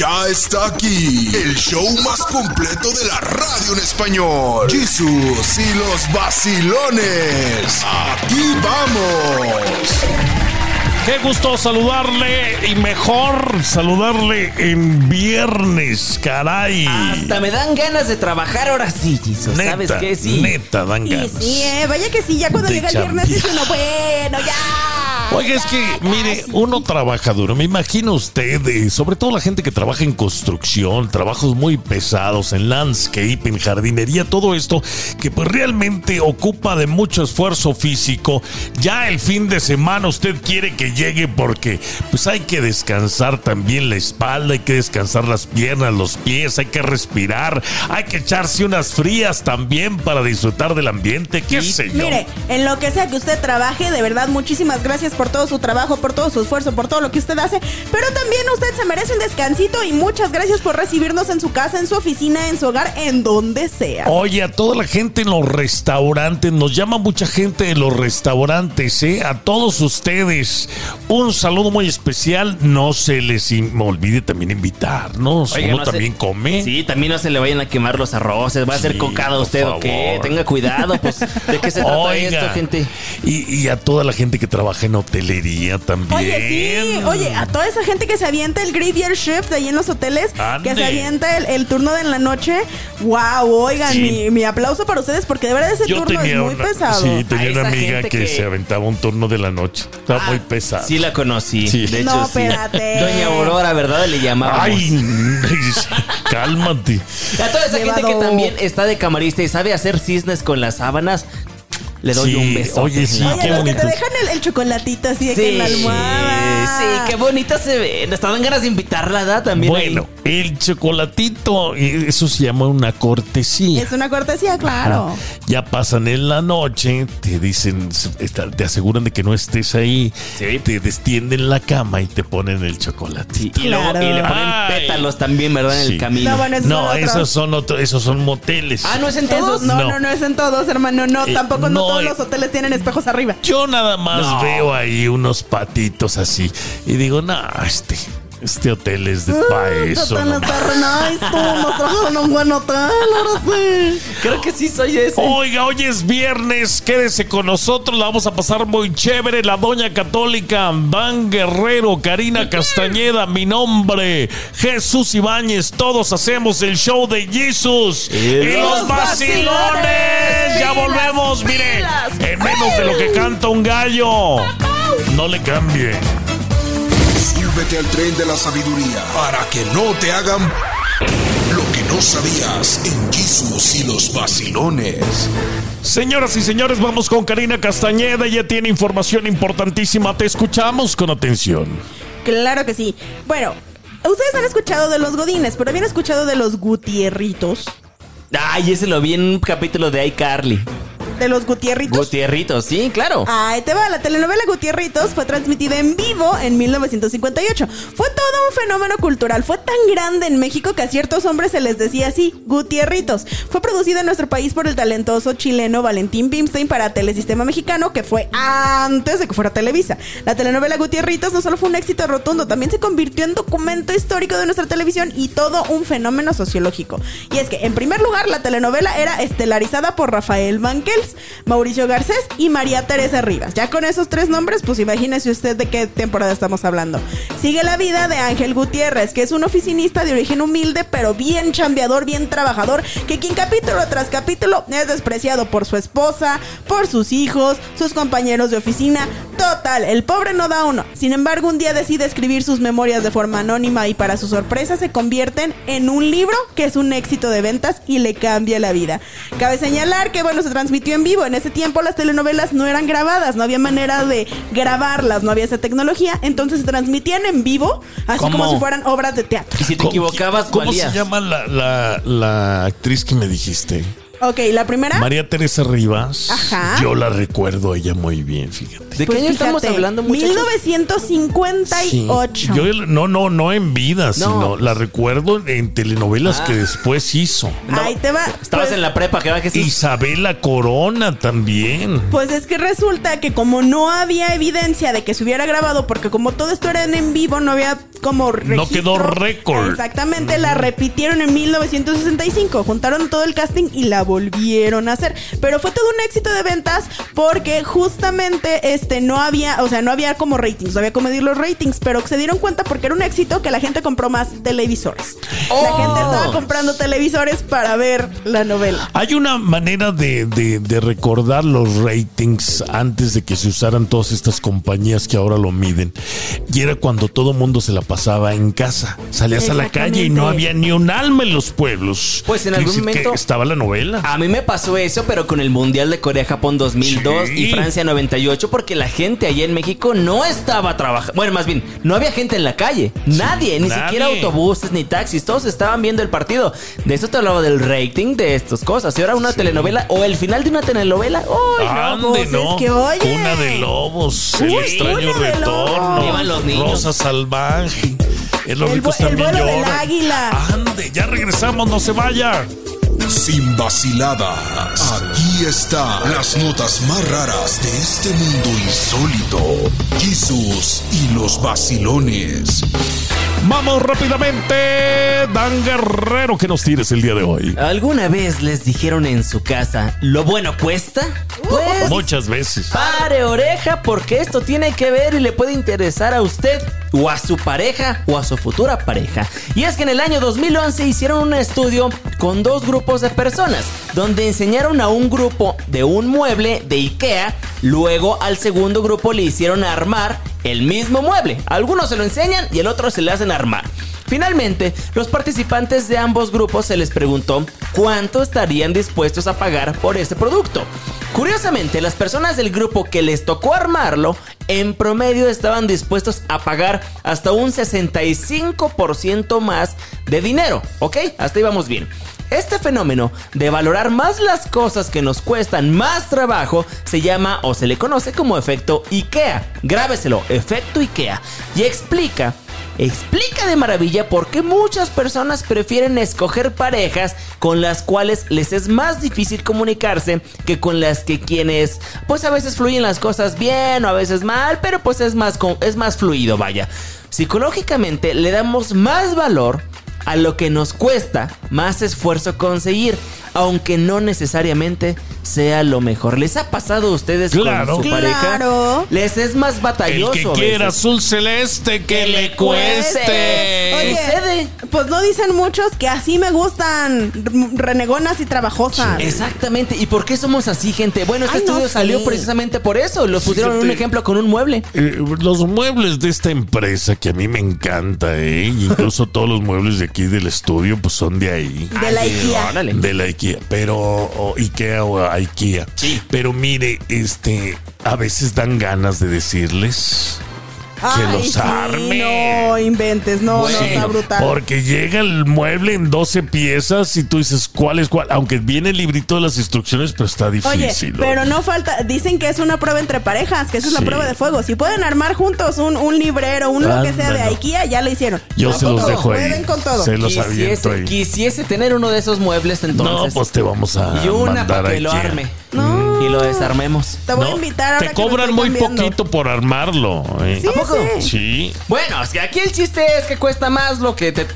Ya está aquí el show más completo de la radio en español. Jesús y los vacilones. Aquí vamos. Qué gusto saludarle y mejor saludarle en viernes, caray. Hasta me dan ganas de trabajar ahora sí. Neta, ¿Sabes qué? Sí. neta, dan Y ganas. sí, eh, vaya que sí, ya cuando De llega el viernes dice chambear. uno, bueno, ya. Oiga, es que, mire, sí. uno trabaja duro. Me imagino usted, eh, sobre todo la gente que trabaja en construcción, trabajos muy pesados, en landscape, en jardinería, todo esto, que pues realmente ocupa de mucho esfuerzo físico. Ya el fin de semana usted quiere que llegue porque pues hay que descansar también la espalda, hay que descansar las piernas, los pies, hay que respirar, hay que echarse unas frías también para disfrutar del ambiente, qué sé yo. Mire, en lo que sea que usted trabaje, de verdad, muchísimas gracias por todo su trabajo, por todo su esfuerzo, por todo lo que usted hace. Pero también usted se merece un descansito y muchas gracias por recibirnos en su casa, en su oficina, en su hogar, en donde sea. Oye, a toda la gente en los restaurantes, nos llama mucha gente de los restaurantes, ¿eh? A todos ustedes, un saludo muy especial. No se les in- olvide también invitarnos. Oiga, Uno no se- también come. Sí, también no se le vayan a quemar los arroces. Va a ser Sí, cocada por usted o qué. Tenga cuidado, pues. ¿De qué se trata Oiga, esto, gente? Y, y a toda la gente que trabaja en hotelería también. Oye, sí, oye, a toda esa gente que se avienta el graveyard shift ahí en los hoteles, Ande. que se avienta el, el turno de la noche, wow, oigan, Sí. mi, mi aplauso para ustedes porque de verdad ese Yo turno es muy una, pesado. sí, tenía A una amiga que, que- se aventaba un turno de la noche. Estaba muy pesado. Sí la conocí. Sí. De hecho, No, sí. espérate. Doña Aurora, ¿verdad? Le llamábamos. Ay, cálmate. A toda esa gente que también está de camarista y sabe hacer cisnes con las sábanas, le doy Sí, un beso. oye, sí, Oye, qué los que bonito. te dejan el, el chocolatito así de que en la almohada. Sí, qué bonita se ve. Nos dan ganas de invitarla, ¿da? También. Bueno, el chocolatito, eso se llama una cortesía. Es una cortesía, claro. Ya pasan en la noche, te dicen, te aseguran de que no estés ahí, Sí. te destienden la cama y te ponen el chocolatito. Y, luego- y le ponen Ay. pétalos también, ¿verdad? En Sí. el camino. No, bueno, esos No, son otros. esos son otro- esos son moteles. Ah, ¿no es en Esos- todos? no, No. no, no es en todos, hermano. No, Eh, tampoco no, no, todos los hoteles tienen espejos arriba. Yo nada más No. veo ahí unos patitos así y digo, no, este, este hotel es de pa' eso. Hotel no está re nice, tú nos trajeron un buen hotel, ahora sí. Creo que sí soy ese. Oiga, hoy es viernes, quédese con nosotros, la vamos a pasar muy chévere. La Doña Católica, Van Guerrero, Karina Castañeda, mi nombre, Jesús Ibáñez, todos hacemos el show de Jesus y los vacilones. Ya volvemos, mire, en menos de lo que canta un gallo. No le cambie. Súbete al tren de la sabiduría para que no te hagan lo que no sabías en Jesús y los vacilones. Señoras y señores, vamos con Karina Castañeda. Ella tiene información importantísima. Te escuchamos con atención. Claro que sí. Bueno, ustedes han escuchado de los godines, pero habían escuchado de los gutierritos. Ay, ese lo vi en un capítulo de iCarly. De los gutierritos. Gutierritos, sí, claro. Ahí te va, la telenovela Gutierritos fue transmitida en vivo en 1958. Fue todo un fenómeno cultural, fue tan grande en México que a ciertos hombres se les decía así, Gutierritos. Fue producida en nuestro país por el talentoso chileno Valentín Pimstein para Telesistema Mexicano, que fue antes de que fuera Televisa. La telenovela Gutierritos no solo fue un éxito rotundo, también se convirtió en documento histórico de nuestra televisión y todo un fenómeno sociológico. Y es que, en primer lugar, la telenovela era estelarizada por Rafael Banquels, Mauricio Garcés y María Teresa Rivas. Ya con esos tres nombres, pues imagínese usted de qué temporada estamos hablando. Sigue la vida de Ángel Gutiérrez, que es un oficinista de origen humilde, pero bien chambeador, bien trabajador, que quien capítulo tras capítulo es despreciado por su esposa, por sus hijos, sus compañeros de oficina. Total, el pobre no da uno. Sin embargo, un día decide escribir sus memorias de forma anónima y para su sorpresa se convierten en un libro que es un éxito de ventas y le cambia la vida. Cabe señalar que, bueno, se transmitió en vivo. En ese tiempo las telenovelas no eran grabadas, no había manera de grabarlas, no había esa tecnología. Entonces se transmitían en vivo, así ¿Cómo? como si fueran obras de teatro. Y si te ¿Cómo- equivocabas, ¿Cómo valías. se llama la, la- la actriz que me dijiste? Ok, la primera. María Teresa Rivas. Ajá. Yo la recuerdo a ella muy bien, fíjate. ¿De qué Pues año estamos hablando, muchachos? 1958. Sí. Yo no, no, no en vida, sino la recuerdo en telenovelas Ah. que después hizo. No, Ahí te va. Estabas Pues- en la prepa, que va Jesús. Isabela Corona también. Pues es que resulta que como no había evidencia de que se hubiera grabado, porque como todo esto era en vivo, no había como No quedó récord. Exactamente, la repitieron en 1965. Juntaron todo el casting y la volvieron a hacer. Pero fue todo un éxito de ventas porque justamente este no había, o sea, no había como ratings, no había como medir los ratings, pero se dieron cuenta porque era un éxito que la gente compró más televisores. La Oh. gente estaba comprando televisores para ver la novela. Hay una manera de, de- de recordar los ratings antes de que se usaran todas estas compañías que ahora lo miden. Y era cuando todo mundo se la pasaba en casa. Salías a la calle y no había ni un alma en los pueblos. Pues en Quiere algún momento- estaba la novela. A mí me pasó eso, pero con el Mundial de Corea-Japón 2002 Sí. y Francia 98, porque la gente allá en México no estaba trabajando. Bueno, más bien, no había gente en la calle. Nadie, ni nadie. siquiera autobuses ni taxis. Todos estaban viendo el partido. De eso te hablaba del rating de estas cosas. Y ahora una telenovela o el final de una telenovela. ¡Uy, no! Ande, pues, es no. que, oye. Cuna de lobos, el Uy, extraño Cuna de retorno. Rosa salvaje. El los El también vuelo del águila. Ande, ya regresamos, no se vaya. Sin vaciladas. Aquí están las notas más raras de este mundo insólito. Jesús y los vacilones. Vamos rápidamente, Dan Guerrero, que nos tires el día de hoy? ¿Alguna vez les dijeron en su casa, lo bueno cuesta? Pues Muchas veces. Pare oreja porque esto tiene que ver y le puede interesar a usted o a su pareja o a su futura pareja. Y es que en el año 2011 hicieron un estudio con dos grupos de personas donde enseñaron a un grupo de un mueble de IKEA, luego al segundo grupo le hicieron armar el mismo mueble. Algunos se lo enseñan y el otro se le hacen armar. Finalmente, los participantes de ambos grupos se les preguntó cuánto estarían dispuestos a pagar por ese producto. Curiosamente, las personas del grupo que les tocó armarlo, en promedio estaban dispuestos a pagar hasta un 65% más de dinero, ¿ok? Hasta ahí vamos bien. Este fenómeno de valorar más las cosas que nos cuestan más trabajo se llama o se le conoce como efecto IKEA. Grábeselo, efecto IKEA. Y explica explica de maravilla por qué muchas personas prefieren escoger parejas con las cuales les es más difícil comunicarse que con las que quienes pues a veces fluyen las cosas bien o a veces mal, pero pues es más, es más fluido, vaya. Psicológicamente le damos más valor a lo que nos cuesta más esfuerzo conseguir, aunque no necesariamente sea lo mejor. ¿Les ha pasado a ustedes Claro. con su pareja? Claro. Les es más El batalloso. que a quiera azul celeste, que le cueste. Oye, Sucede. pues no dicen muchos que así me gustan, renegonas y trabajosas. Exactamente. ¿Y por qué somos así, gente? Bueno, este Ay, no estudio sé. salió precisamente por eso. Lo pusieron en un Fíjate. ejemplo con un mueble. Eh, los muebles de esta empresa que a mí me encanta, ¿eh? Incluso todos los muebles de aquí del estudio, pues son de ahí. De la IKEA. De la IKEA, pero o IKEA o IKEA. Sí. Pero mire, este, a veces dan ganas de decirles que Ay, los sí, arme. No inventes, no, Bueno, no está brutal. Porque llega el mueble en 12 piezas y tú dices, ¿cuál es cuál? Aunque viene el librito de las instrucciones, pero está Oye, difícil. pero no falta, dicen que es una prueba entre parejas, que esa es la Sí. prueba de fuego. Si pueden armar juntos un, un librero, un lo que sea de. IKEA, ya lo hicieron. Yo No, se los todo, dejo ahí. Pueden con todo. Se los aviento Quisiese, ahí. quisiese tener uno de esos muebles entonces. No, pues te vamos a y una mandar para a que lo IKEA. arme. No. Y lo desarmemos. Te voy a invitar ahora Te cobran muy cambiando. poquito por armarlo. ¿eh? Sí, ¿A poco? sí. Sí. Bueno, es que aquí el chiste es que cuesta más lo que te,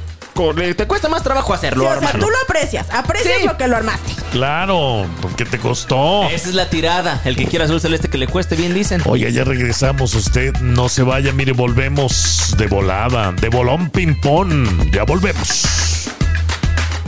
te cuesta más trabajo hacerlo. Sí, o sea, armarlo. tú lo aprecias, aprecias Sí. lo que lo armaste. Claro, porque te costó. Esa es la tirada. El que quiera azul celeste que le cueste bien, dicen. Oye, ya regresamos. Usted no se vaya. Mire, volvemos de volada. De bolón ping-pong. Ya volvemos.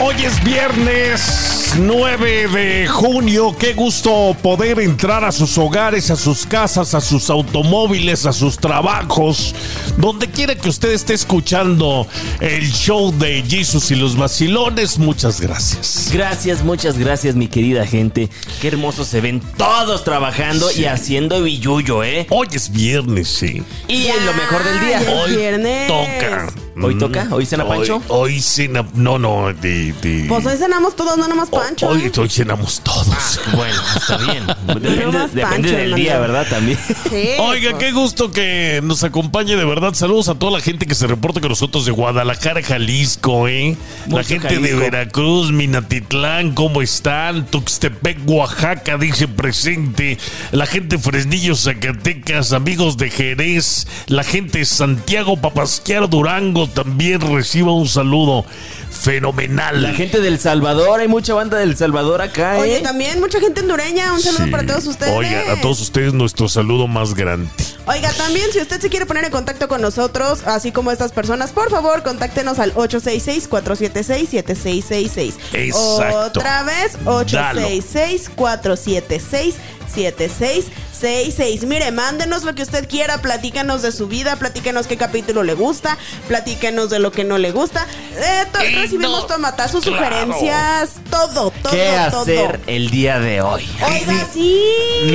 Hoy es viernes 9 de junio. Qué gusto poder entrar a sus hogares, a sus casas, a sus automóviles, a sus trabajos. Donde quiera que usted esté escuchando el show de Jesus y los vacilones. Muchas gracias. Gracias, muchas gracias, mi querida gente. Qué hermosos se ven todos trabajando Sí. y haciendo billuyo, ¿eh? Hoy es viernes, sí. Y es lo mejor del día. Hoy viernes. toca. ¿Hoy toca? ¿Hoy cena Pancho? Hoy, hoy cena. No, no, de. de- Pues hoy cenamos todos, no nomás Pancho. Hoy, ¿eh? hoy cenamos todos. Bueno, está bien. Depende, más depende Pancho, del día, hermano. ¿verdad? También. Sí, Oiga, pues. qué gusto que nos acompañe de verdad. Saludos a toda la gente que se reporta con nosotros de Guadalajara, Jalisco, ¿eh? la Mucho gente de Jalisco. Veracruz, Minatitlán, ¿cómo están? Tuxtepec, Oaxaca, dice presente. La gente de Fresnillo, Zacatecas, amigos de Jerez, la gente de Santiago, Papasquiaro, Durango, también reciba un saludo fenomenal. La gente del Salvador, hay mucha banda del Salvador acá, ¿eh? Oye, también mucha gente hondureña. Un saludo Sí. para todos ustedes. Oigan, a todos ustedes nuestro saludo más grande. Oiga, también si usted se quiere poner en contacto con nosotros, así como estas personas, por favor, contáctenos al 866-476-7666. Exacto. Otra vez, 866-476-7666. Mire, mándenos lo que usted quiera, platícanos de su vida, platícanos qué capítulo le gusta, platícanos de lo que no le gusta. Eh, to- recibimos no, tomatazos, claro. sugerencias, todo, todo, ¿Qué todo. hacer el día de hoy? Oiga, sí.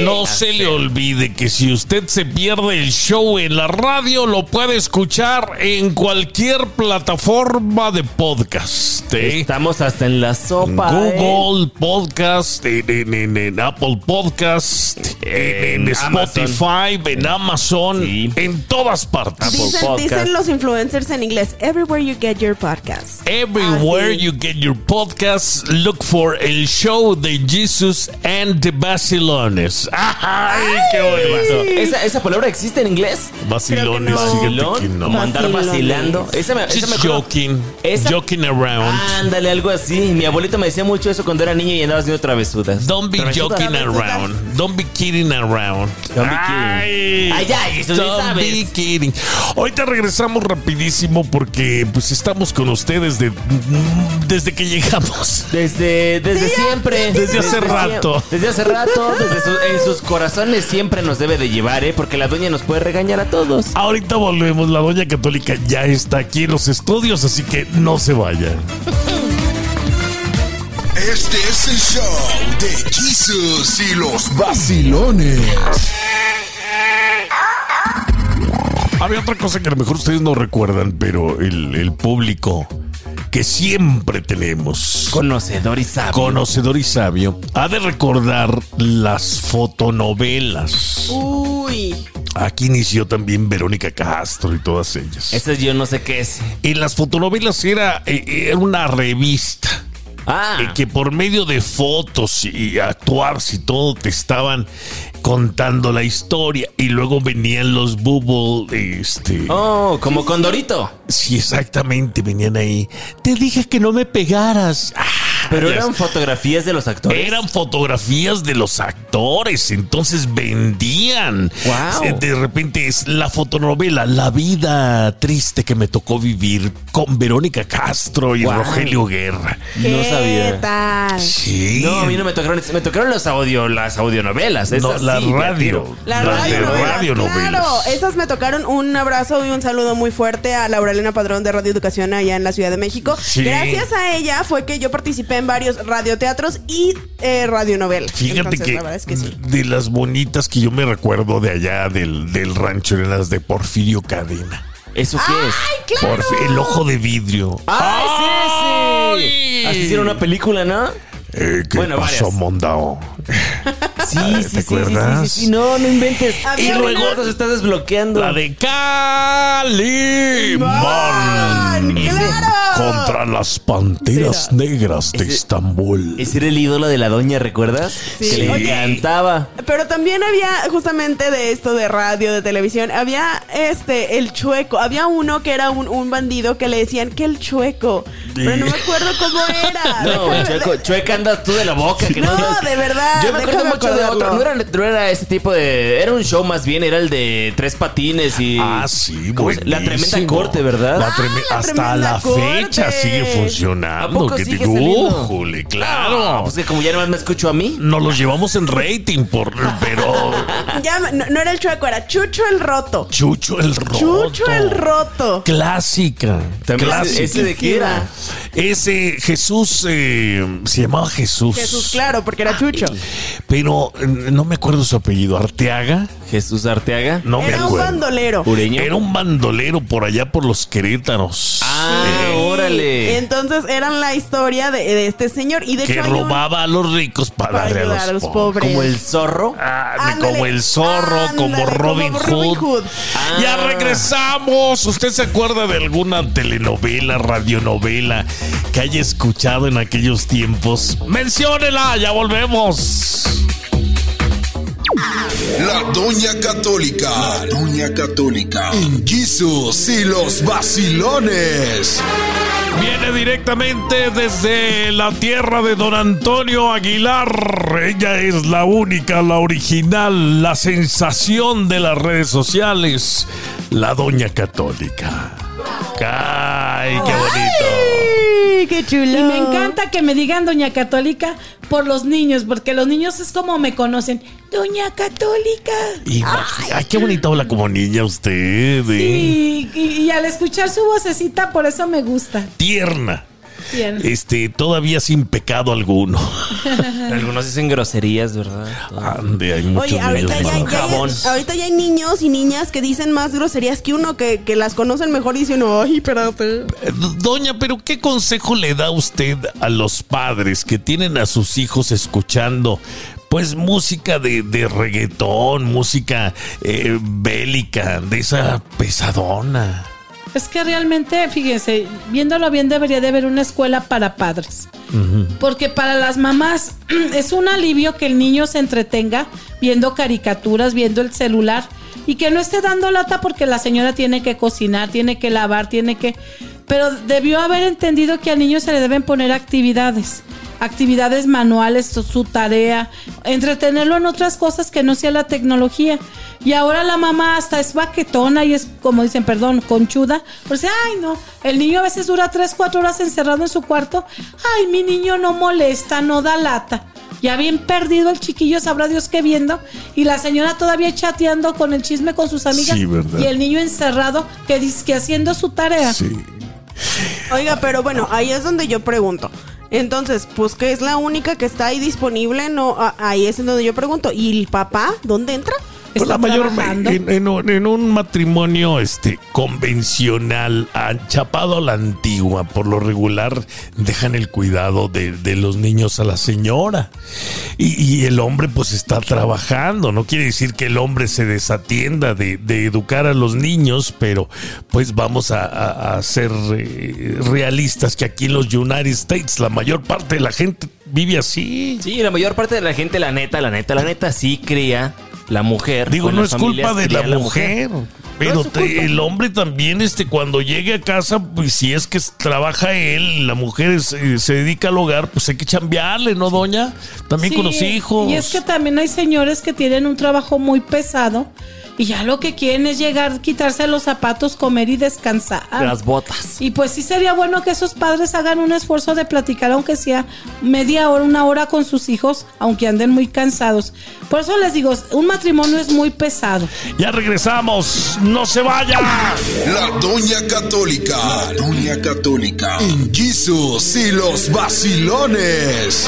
No se le olvide que si usted se pierde el show en la radio, lo puede escuchar en cualquier plataforma de podcast. ¿eh? Estamos hasta en la sopa. ¿eh? Google Podcast, en, en- en- en Apple Podcast, en, en Spotify, en Amazon, Sí. en todas partes. Dicen, dicen los influencers en inglés, everywhere you get your podcast. Everywhere Así. you get your podcast, look for el show de Jesus and the Basilones. ¡Ay, qué bonito! ¿Esa, ¿Esa palabra existe en inglés? Que no. fíjate que ¿Vacilón? no. Como andar vacilando. Esa me, esa me joking, Esa- joking around. Ándale, algo así. Mi abuelito me decía mucho eso cuando era niño y andaba haciendo travesudas. Don't be Travesudas. joking around. Don't be kidding around. Don't be kidding. Ay, Ay, ay, eso sí Don't sabes. be kidding. Ahorita regresamos rapidísimo porque pues estamos con ustedes de, desde que llegamos. Desde, desde siempre. Desde hace rato. Desde hace rato. Desde su- en sus corazones siempre nos debe de llevar, ¿eh? Porque la doña nos puede regañar a todos. Ahorita volvemos. La Doña Católica ya está aquí en los estudios, así que no se vayan. Este es el show de Jesus y los vacilones. Había otra cosa que a lo mejor ustedes no recuerdan, pero el, el público que siempre tenemos. Conocedor y sabio. Conocedor y sabio, ha de recordar las fotonovelas. Uy. Aquí inició también Verónica Castro y todas ellas. Ese yo no sé qué es. En las fotonovelas era, eh, era una revista. Ah. eh, que por medio de fotos y actuar y todo te estaban contando la historia y luego venían los bubble este Oh, como Condorito. sí exactamente venían ahí te dije que no me pegaras Ah, Pero eran fotografías de los actores. eran fotografías de los actores, entonces vendían. Guau. Eh, De repente es la fotonovela La vida triste que me tocó vivir con Verónica Castro y. Rogelio Guerra. ¿Qué No sabía. tal? Sí. No, a mí no me tocaron, me tocaron las audio, las audionovelas. No, la sí, radio. La Las radio radionovelas. Claro, esas me tocaron un abrazo y un saludo muy fuerte a Laura Elena Padrón de Radio Educación allá en la Ciudad de México. Sí. Gracias a ella fue que yo participé en varios radioteatros y eh, radionovelas. Fíjate Entonces, que, la verdad es que sí. de las bonitas que yo me recuerdo de allá del, del rancho eran las de Porfirio Cadena. ¿Eso qué es? ¡Ay, claro! Porfi- el ojo de vidrio. ¡Ay, sí, sí! Así hicieron una película, ¿no? Eh, ¿Qué Bueno, pasó, varias. Mondao? Sí, ¿Te sí, sí, sí, sí, acuerdas? sí, sí, No, no inventes. Y luego se está desbloqueando. La de Calimán. ¡Claro! Contra las panteras negras de Estambul. Ese era el ídolo de la doña, ¿recuerdas? Sí. Que le encantaba. Pero también había justamente de esto de radio, de televisión, había este, el chueco. Había uno que era un, un bandido que le decían que el chueco. Pero no me acuerdo cómo era. No, chueco, chueca andas tú de la boca. Que no, No, de verdad, Yo me acuerdo mucho de otro. No era, no era ese tipo de. Era un show más bien. Era el de tres patines y. Ah, sí, ¿Cómo se- La tremenda corte, ¿verdad? La treme- Ah, la hasta la corte. fecha sigue ¿A funcionando. poco Que sigue te saliendo? ¡Újule, claro. No, pues que como ya nomás me escucho a mí. Nos los llevamos en rating, por, pero Ya, no, no era el chueco, era Chucho el roto. Chucho el roto. Chucho el roto. Clásica. También clásica. ese, ese de qué era. Ese Jesús eh, se llamaba Jesús. Jesús, claro, porque era Chucho. Pero no me acuerdo su apellido, Arteaga. Jesús Arteaga. No me Era un acuerdo. bandolero. Ureño. Era un bandolero por allá por los Querétaros. Ah, órale. Entonces eran la historia de, de este señor. Y de que hecho hay un- robaba a los ricos para, para darle ayudar a los, pobres. Como el zorro. Ah, Ándale, como el zorro, como Robin, como Robin Hood. Hood. Ah. Ya regresamos. ¿Usted se acuerda de alguna telenovela, radionovela que haya escuchado en aquellos tiempos? Menciónela, ya volvemos. La Doña Católica. La Doña Católica. Jesus y los vacilones. Viene directamente desde la tierra de don Antonio Aguilar. Ella es la única, la original, la sensación de las redes sociales, la Doña Católica. ¡Ay, qué bonito! ¡Ay, qué chulo! Y me encanta que me digan Doña Católica por los niños, porque los niños es como me conocen. Doña Católica. Y, ay, qué bonito habla como niña usted. ¿eh? Sí, y, y al escuchar su vocecita, por eso me gusta. Tierna. Bien. Este, todavía sin pecado alguno. Algunos dicen groserías, ¿verdad? Ande, hay muchos Oye, ahorita niños ya, malos. ya hay, Jabón. ahorita ya hay niños y niñas que dicen más groserías que uno, que, que las conocen mejor y dicen, ay, espérate. Eh, Doña, pero ¿qué consejo le da usted a los padres que tienen a sus hijos escuchando pues música de, de reggaetón, música eh, bélica, de esa pesadona? Es que realmente, fíjense, viéndolo bien, debería de haber una escuela para padres. Porque para las mamás es un alivio que el niño se entretenga viendo caricaturas, viendo el celular y que no esté dando lata porque la señora tiene que cocinar, tiene que lavar, tiene que... Pero debió haber entendido que al niño se le deben poner actividades, actividades manuales, su, tarea, entretenerlo en otras cosas que no sea la tecnología. Y ahora la mamá hasta es baquetona y es, como dicen, perdón, conchuda. Pues, ay, no, el niño a veces dura 3, 4 horas encerrado en su cuarto. Ay, mi niño no molesta, no da lata. Ya bien perdido el chiquillo, sabrá Dios qué viendo. Y la señora todavía chateando con el chisme con sus amigas. Sí, ¿verdad? Y el niño encerrado que dice que haciendo su tarea. Sí. Oiga, pero bueno, ahí es donde yo pregunto. Entonces, pues que es la única que está ahí disponible, no, ahí es en donde yo pregunto. ¿Y el papá dónde entra? Pues Está la mayor en, en un, en un matrimonio este convencional, chapado a la antigua, por lo regular dejan el cuidado de, de los niños a la señora. Y, y el hombre pues está trabajando. No quiere decir que el hombre se desatienda de, de educar a los niños, pero pues vamos a, a- a ser eh, realistas que aquí en los United States la mayor parte de la gente vive así. Sí, la mayor parte de la gente, la neta, la neta, la neta, sí cría la mujer. Digo, no es culpa de la mujer. Pero No te- el hombre también, este, cuando llegue a casa, pues si es que trabaja él, la mujer es, eh, se dedica al hogar, pues hay que chambearle, ¿no, doña? También con los hijos. Y es que también hay señores que tienen un trabajo muy pesado y ya lo que quieren es llegar, quitarse los zapatos, comer y descansar. Las botas. Y pues sí sería bueno que esos padres hagan un esfuerzo de platicar, aunque sea media hora, una hora con sus hijos, aunque anden muy cansados. Por eso les digo, un matrimonio es muy pesado. Ya regresamos, no se vaya. La Doña Católica. La Doña Católica. En Jesus y los vacilones.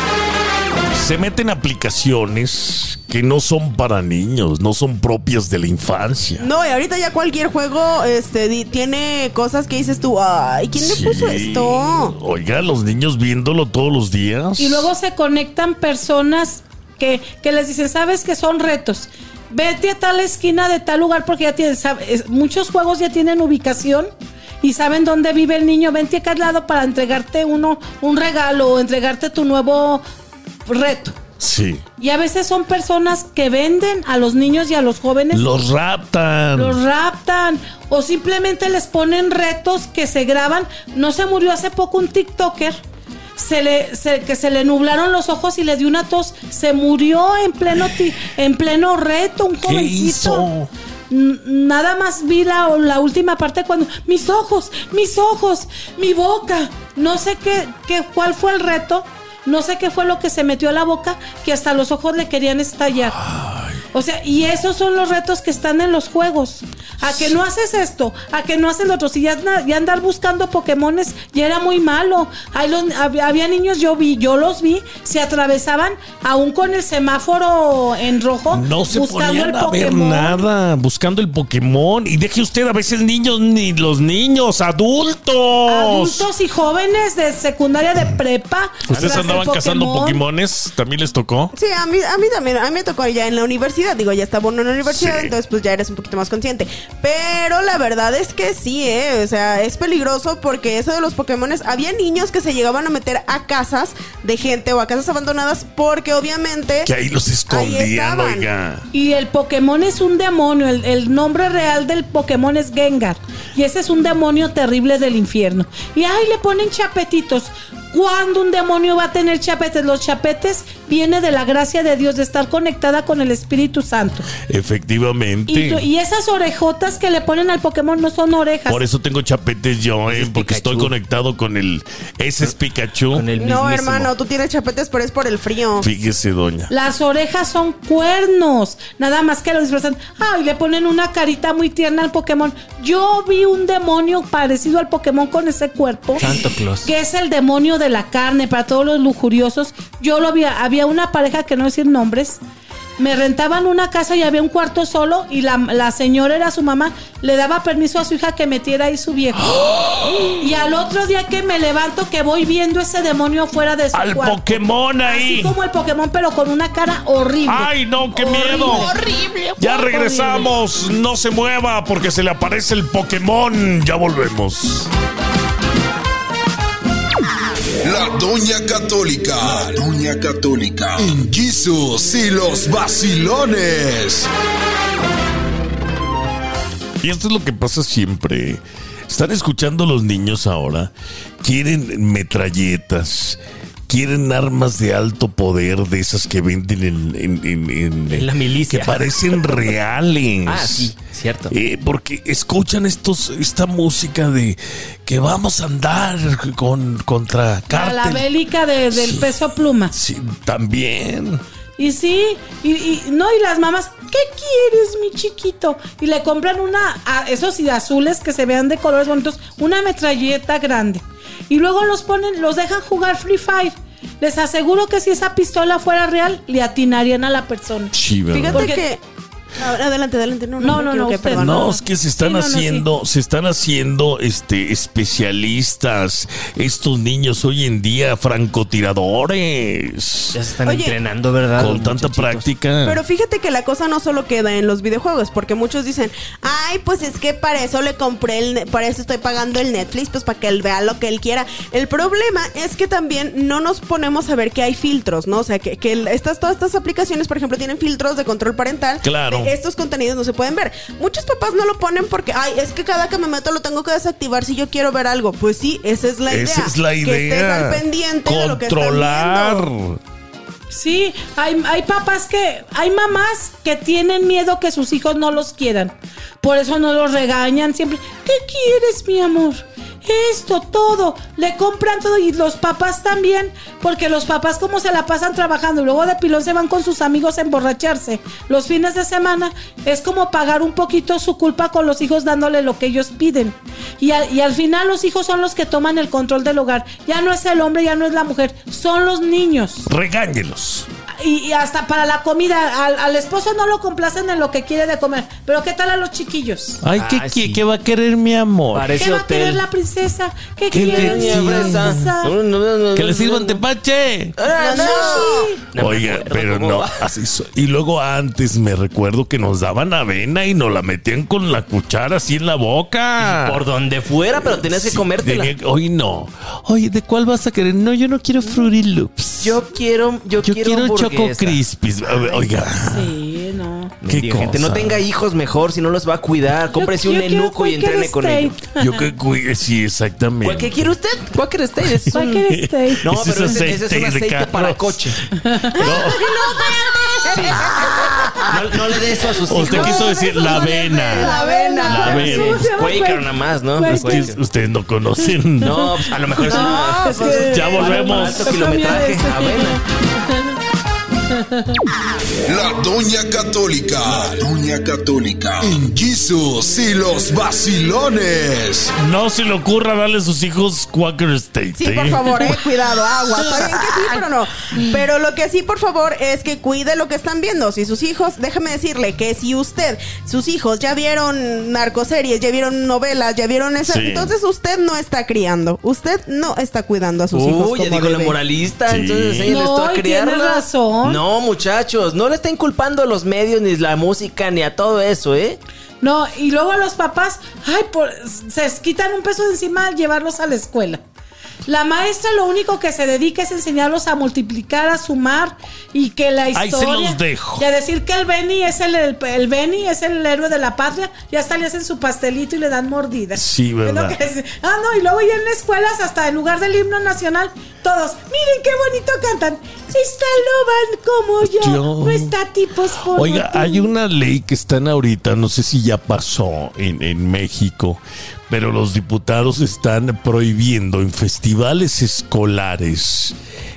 Se meten aplicaciones que no son para niños, no son propias de la infancia. No, y ahorita ya cualquier juego este, di- tiene cosas que dices tú, ay, ¿quién le puso esto? Oiga, los niños viéndolo todos los días. Y luego se conectan personas que, que les dicen, sabes que son retos. Vete a tal esquina de tal lugar porque ya tienes, sabe- es- muchos juegos ya tienen ubicación y saben dónde vive el niño. Vente acá al lado para entregarte uno, un regalo o entregarte tu nuevo reto. Sí. Y a veces son personas que venden a los niños y a los jóvenes. Los raptan. Los raptan o simplemente les ponen retos que se graban. No se murió hace poco un TikToker. Se le, se- que se le nublaron los ojos y le dio una tos. Se murió en pleno, ti- en pleno reto, un ¿Qué jovencito. hizo? Nada más vi la, la última parte cuando mis ojos, mis ojos, mi boca. No sé qué, qué, cuál fue el reto. No sé qué fue lo que se metió a la boca que hasta los ojos le querían estallar. O sea, y esos son los retos que están en los juegos. A que no haces esto, a que no haces lo otro. Si ya, ya andar buscando Pokémones ya era muy malo. Hay los- hab- había niños, yo vi, yo los vi, se atravesaban aún con el semáforo en rojo. No se buscando el a ver Pokémon. nada, buscando el Pokémon. Y deje usted a veces niños, ni los niños, adultos. Adultos y jóvenes de secundaria de prepa. ¿Ustedes tras el andaban cazando Pokémon. Pokémones? ¿También les tocó? Sí, a mí, a mí también, a mí me tocó ya en la universidad, digo, ya estaba uno en la universidad, Sí. entonces pues ya eres un poquito más consciente. Pero la verdad es que sí, eh, o sea, es peligroso porque eso de los Pokémones, había niños que se llegaban a meter a casas de gente o a casas abandonadas porque obviamente... Que ahí los escondían, estaban. oiga. Y el Pokémon es un demonio. El, el nombre real del Pokémon es Gengar. Y ese es un demonio terrible del infierno. Y ahí le ponen chapetitos. ¿Cuándo un demonio va a tener chapetes? Los chapetes viene de la gracia de Dios, de estar conectada con el Espíritu Santo. Efectivamente. Y, y esas orejotas que le ponen al Pokémon no son orejas. Por eso tengo chapetes yo, eh, es porque Pikachu. estoy conectado con el. Ese es Pikachu. Con el No, hermano, tú tienes chapetes, pero es por el frío. Fíjese, doña. Las orejas son cuernos. Nada más que lo disfrazan. Ay, le ponen una carita muy tierna al Pokémon. Yo vi un demonio parecido al Pokémon con ese cuerpo. Santo Claus. Que es el demonio de la carne para todos los lujuriosos. Yo lo vi. Había una pareja que no decir nombres. Me rentaban una casa y había un cuarto solo y la, la señora era su mamá. Le daba permiso a su hija que metiera ahí su viejo. Y al otro día que me levanto que voy viendo ese demonio fuera de su Al cuarto. Pokémon ahí. Así como el Pokémon, pero con una cara horrible. ¡Ay, no, qué Horrible. miedo! Horrible. Ya regresamos. No se mueva porque se le aparece el Pokémon. Ya volvemos. La Doña Católica. La Doña Católica. En Jesus y los vacilones. Y esto es lo que pasa siempre. Están escuchando los niños ahora. Quieren metralletas. Quieren armas de alto poder de esas que venden en, en- en- en- En la milicia. Que parecen reales. Ah, sí, cierto. Eh, porque escuchan estos, esta música de que vamos a andar con, contra A cártel. la bélica de- del Sí. peso pluma. Sí, también. Y sí, y, y- no, y las mamás, ¿qué quieres, mi chiquito? Y le compran una, a esos y azules que se vean de colores bonitos, una metralleta grande. Y luego los ponen, los dejan jugar Free Fire. Les aseguro que si esa pistola fuera real, le atinarían a la persona. Sí. Fíjate Porque- que... Adelante, adelante. No, No, no, no, no, usted. No, es que se están Sí, no, no, haciendo, se están haciendo este especialistas estos niños hoy en día, francotiradores. Ya se están Oye, entrenando, ¿verdad? Con tanta muchachitos? práctica. Pero fíjate que la cosa no solo queda en los videojuegos, porque muchos dicen, ay, pues es que para eso le compré el, para eso estoy pagando el Netflix, pues para que él vea lo que él quiera. El problema es que también no nos ponemos a ver que hay filtros, ¿no? O sea, que, que estas, todas estas aplicaciones, por ejemplo, tienen filtros de control parental. Claro. Estos contenidos no se pueden ver. Muchos papás no lo ponen porque, ay, es que cada que me meto lo tengo que desactivar si yo quiero ver algo. Pues sí, esa es la idea. Esa es la Que estés idea. al pendiente de lo que están Controlar. viendo. Sí, hay, hay papás que, hay mamás que tienen miedo que sus hijos no los quieran. Por eso no los regañan siempre. ¿Qué quieres, mi amor? Esto, todo. Le compran todo y los papás también, porque los papás como se la pasan trabajando y luego de pilón se van con sus amigos a emborracharse los fines de semana, es como pagar un poquito su culpa con los hijos dándole lo que ellos piden. Y, y al final los hijos son los que toman el control del hogar. Ya no es el hombre, ya no es la mujer, son los niños. Regáñelos. Y, y hasta para la comida, al, al esposo no lo complacen en lo que quiere de comer. Pero ¿qué tal a los chiquillos? Ay, ¿qué, Ah, qué- sí. qué va a querer mi amor? Parece ¿Qué va a querer la princesa? ¿Qué, ¿Qué quiere sirva? princesa? No, no, no, no, Que le no, sirvan no. tepache. Ah, no. No me Oiga, pero no, así Y luego antes me recuerdo que nos daban avena y nos la metían con la cuchara así en la boca. Por donde fuera, pero tenías que comértela. tenía- Hoy no. Oye, ¿de cuál vas a querer? No, yo no quiero Fruity Loops. Yo quiero, yo, Yo quiero, Choco ver, Oiga, Sí, no. qué Mendiga gente, no tenga hijos mejor, si no los va a cuidar. Cómprese Yo- un yo enuco y entrene con ellos. Yo que cuide, sí, exactamente. ¿Cuál que quiere usted? Quaker State. Es un- Quaker State. No, Ese pero es ese, ese es un aceite para coche. No, Sí. No, no le dé eso a sus hijos. usted quiso decir la avena. La avena. La avena. Quaker nada más, ¿no? Es ustedes no conocen. No, pues, a lo mejor es una... Es que- Ya volvemos. Alto kilometraje, avena. La Doña Católica. La Doña Católica. En Jesus y los vacilones. No se le ocurra darle a sus hijos Quaker State. Sí, ¿eh? por favor, eh, cuidado, agua. Está bien que sí, pero no. Pero lo que sí, por favor, es que cuide lo que están viendo. Si sus hijos, déjame decirle que si usted, sus hijos ya vieron narcoseries, ya vieron novelas, ya vieron eso, Sí. entonces usted no está criando. Usted no está cuidando a sus hijos. Uy, ya dijo la moralista, Sí. entonces enséñales No, criarla. razón. No, muchachos, no le está inculpando a los medios, ni la música, ni a todo eso, ¿eh? No, y luego los papás, ay, por- se quitan un peso encima al llevarlos a la escuela. La maestra lo único que se dedica es enseñarlos a multiplicar, a sumar y que la Ahí se historia. los dejo. Y a decir que el Benny es el, el, el Benny es el héroe de la patria, ya hasta le hacen su pastelito y le dan mordidas. Sí, ¿verdad? que es- Ah, no, y luego ya en las escuelas, hasta en lugar del himno nacional, todos, miren qué bonito cantan. Si está Loban como yo, Yo- no está tipos como Oiga, tú". hay una ley que están ahorita, no sé si ya pasó en, en México, pero los diputados están prohibiendo en festivales escolares,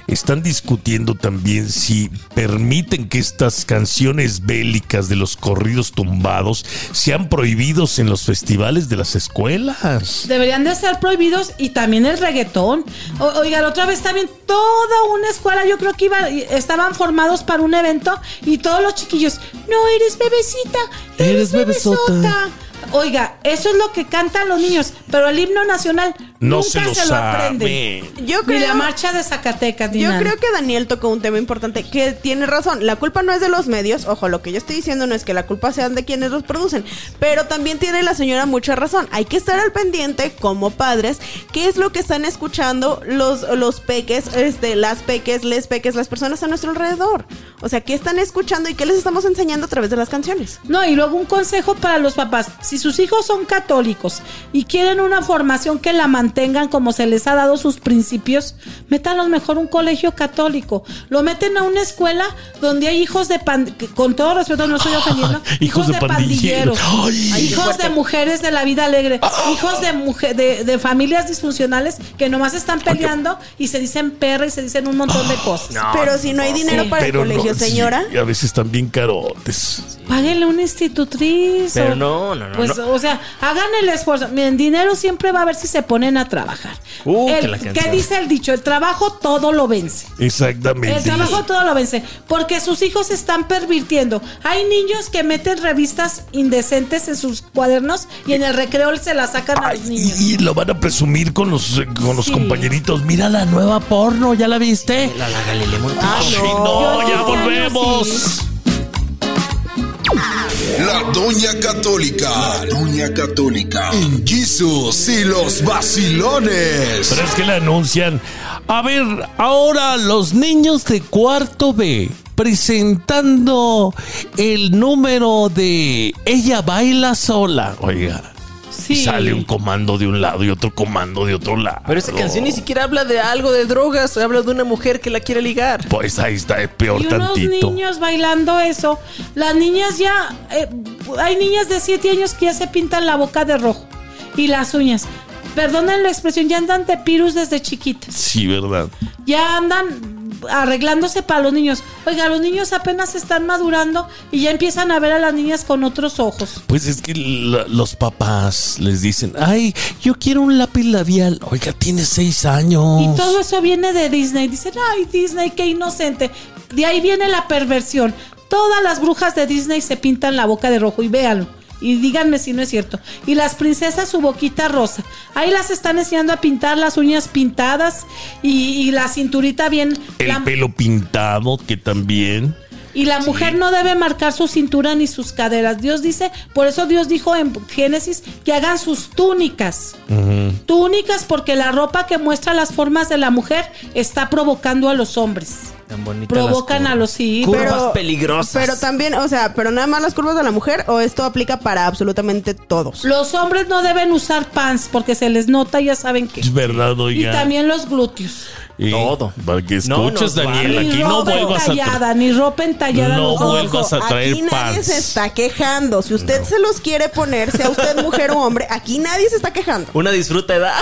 están discutiendo también si permiten que estas canciones bélicas de los corridos tumbados sean prohibidos en los festivales de las escuelas. Deberían de ser prohibidos y también el reggaetón. O- oigan, otra vez también toda una escuela, yo creo que iba, estaban formados para un evento y todos los chiquillos, no eres bebecita, eres, Eres bebesota". bebesota. Oiga, eso es lo que cantan los niños, pero el himno nacional No nunca se lo se lo aprenden. sabe. Yo Ni la creo- marcha de Zacatecas, ni Yo nada. creo que Daniel tocó un tema importante que tiene razón. La culpa no es de los medios. Ojo, lo que yo estoy diciendo no es que la culpa sea de quienes los producen. Pero también tiene la señora mucha razón. Hay que estar al pendiente como padres. ¿Qué es lo que están escuchando los, los peques, este, las peques, les peques, las personas a nuestro alrededor? O sea, ¿qué están escuchando y qué les estamos enseñando a través de las canciones? No, y luego un consejo para los papás. Si sus hijos son católicos y quieren una formación que la mantengan como se les ha dado sus principios, métanlos mejor a un colegio católico. Lo meten a una escuela donde hay hijos de pan- con todo respeto no estoy ofendiendo, Hijos de pandilleros. Ay, hijos de mujeres de la vida alegre, hijos de mujer, de, de familias disfuncionales que nomás están peleando y se dicen perra y se dicen un montón de cosas. Pero si no hay dinero Sí. para el no, colegio, sí, señora. a veces están bien carotes. Páguenle una institutriz. Pero o- no, no, no, Pues, no. o sea, hagan el esfuerzo. Miren, dinero siempre va a ver si se ponen a trabajar. Uh, El- que la ¿Qué dice el dicho? El trabajo todo lo vence. Exactamente. El trabajo todo lo vence. Porque sus hijos están pervirtiendo. Hay niños que meten revistas indecentes en sus cuadernos y en el recreo se las sacan a los niños. y, lo van a presumir con los, con los Sí. compañeritos. Mira la nueva porno, ¿ya la viste? La, la Galilea Montijo. Ay, Yo no, ya años volvemos. sí. La Doña Católica. La Doña Católica. En Jesus y los vacilones. Pero es que le anuncian. A ver, ahora los niños de cuarto B presentando el número de Ella baila sola. Oiga. Sí. Sale un comando de un lado y otro comando de otro lado. Pero esa canción ni siquiera habla de algo de drogas, habla de una mujer que la quiere ligar. Pues ahí está, es peor Y unos tantito. niños bailando eso. Las niñas ya. eh, hay niñas de 7 años que ya se pintan la boca de rojo. Y las uñas. Perdonen la expresión, ya andan de pirus desde chiquitas. Sí, ¿verdad? Ya andan arreglándose para los niños. Oiga, los niños apenas están madurando y ya empiezan a ver a las niñas con otros ojos. Pues es que la- los papás les dicen, ay, yo quiero un lápiz labial. Oiga, tiene seis años. Y todo eso viene de Disney. Dicen, ay, Disney, qué inocente. De ahí viene la perversión. Todas las brujas de Disney se pintan la boca de rojo y véanlo. Y díganme si no es cierto. Y las princesas su boquita rosa. Ahí las están enseñando a pintar las uñas pintadas y, y la cinturita bien. El la- pelo pintado, que también. y la mujer no debe marcar su cintura ni sus caderas. Dios dice, por eso Dios dijo en Génesis que hagan sus túnicas. Túnicas porque la ropa que muestra las formas de la mujer está provocando a los hombres. Tan bonitas Provocan las a los sí. curvas Pero- peligrosas. Pero también, o sea, pero nada más las curvas de la mujer o esto aplica para absolutamente todos. Los hombres no deben usar pants porque se les nota, ya saben que. Es verdad, Y oiga. también los glúteos. Y Todo. Para que No escuches, nos Daniel, vale. Aquí no vuelvas a... entallada, ni ropa entallada. No vuelvas a traer aquí nadie pants. se está quejando. Si usted se los quiere poner, sea usted mujer o hombre, aquí nadie se está quejando. Una disfruta edad.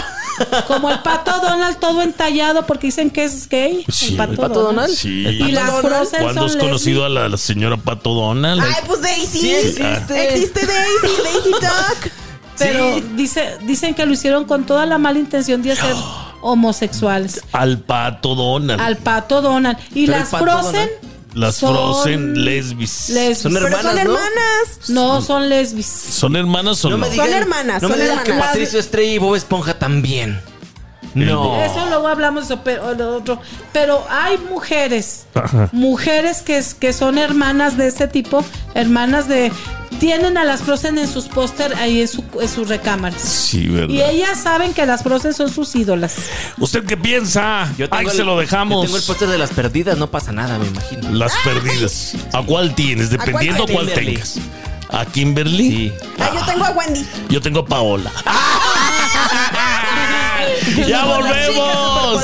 Como el pato Donald todo entallado porque dicen que es gay. Sí. el pato, ¿El pato Donald? Sí. Y las Frozen ¿Cuándo has conocido a la, la señora Pato Donald? Ay, pues Daisy. Sí existe. Existe Daisy, Daisy Duck. Pero Sí. dice, dicen que lo hicieron con toda la mala intención de hacer homosexuales. Al Pato Donald. Al pato Donald. Y Pero las Frozen. Las son Frozen lesbis. lesbis. Son Pero hermanas, son ¿no? hermanas. No, son lesbis. ¿Son hermanas o no? me Son hermanas, No me son digas que hermanas. Patricio Estrella y Bob Esponja también. No. Eso luego hablamos de eso, pero, lo otro. Pero hay mujeres, Ajá. mujeres que, es- que son hermanas de ese tipo, hermanas de... Tienen a las Frozen en sus póster ahí en, su, en sus recámaras. Sí, ¿verdad? Y ellas saben que las Frozen son sus ídolas. ¿Usted qué piensa? Ahí el- se lo dejamos. Yo tengo el póster de las perdidas, no pasa nada, me imagino. Las perdidas. ¿A cuál tienes? Dependiendo cuál cuál tengas. ¿A Kimberly? Sí. Ah, yo tengo a Wendy. Yo tengo a Paola. ¡Ya volvemos!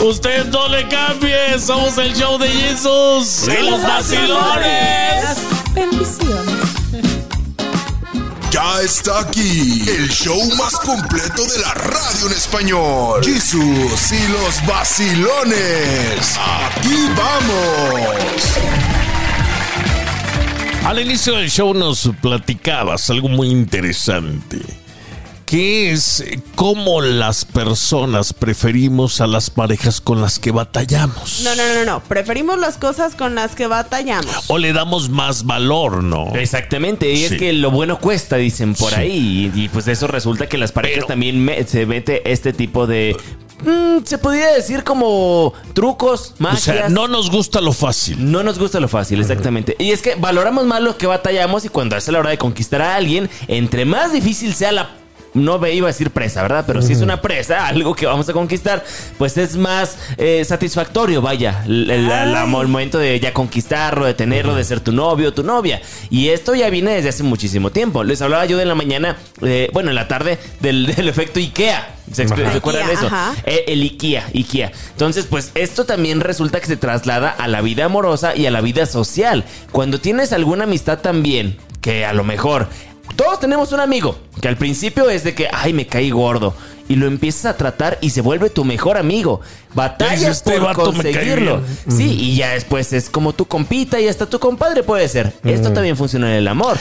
Usted no le cambie. Somos el show de Jesus y los vacilones. Bendiciones. Ya está aquí el show más completo de la radio en español. Jesús y los vacilones. Aquí vamos. Al inicio del show nos platicabas algo muy interesante. Que es eh, cómo las personas preferimos a las parejas con las que batallamos. No, no, no, no. Preferimos las cosas con las que batallamos. O le damos más valor, ¿no? Exactamente, y Sí. es que lo bueno cuesta, dicen por Sí. ahí. Y, y, pues eso resulta que las parejas Pero- también me- se mete este tipo de. mm, se podría decir como trucos, O magias. sea, no nos gusta lo fácil. No nos gusta lo fácil, exactamente. Y es que valoramos más lo que batallamos y cuando es la hora de conquistar a alguien, entre más difícil sea la... No me iba a decir presa, ¿verdad? Pero si es una presa, algo que vamos a conquistar, pues es más eh, satisfactorio, vaya, el, momento de ya conquistarlo, de tenerlo, de ser tu novio, tu novia. Y esto ya viene desde hace muchísimo tiempo. Les hablaba yo de la mañana, eh, bueno, en la tarde, del, del efecto IKEA. ¿Se recuerdan eso? Eh, el IKEA, IKEA. Entonces, pues esto también resulta que se traslada a la vida amorosa y a la vida social. Cuando tienes alguna amistad también, que a lo mejor todos tenemos un amigo que al principio es de que, ay, me caí gordo. Y lo empiezas a tratar y se vuelve tu mejor amigo. Batallas este por conseguirlo. Sí, y ya después es como tu compita y hasta tu compadre puede ser. Esto también funciona en el amor.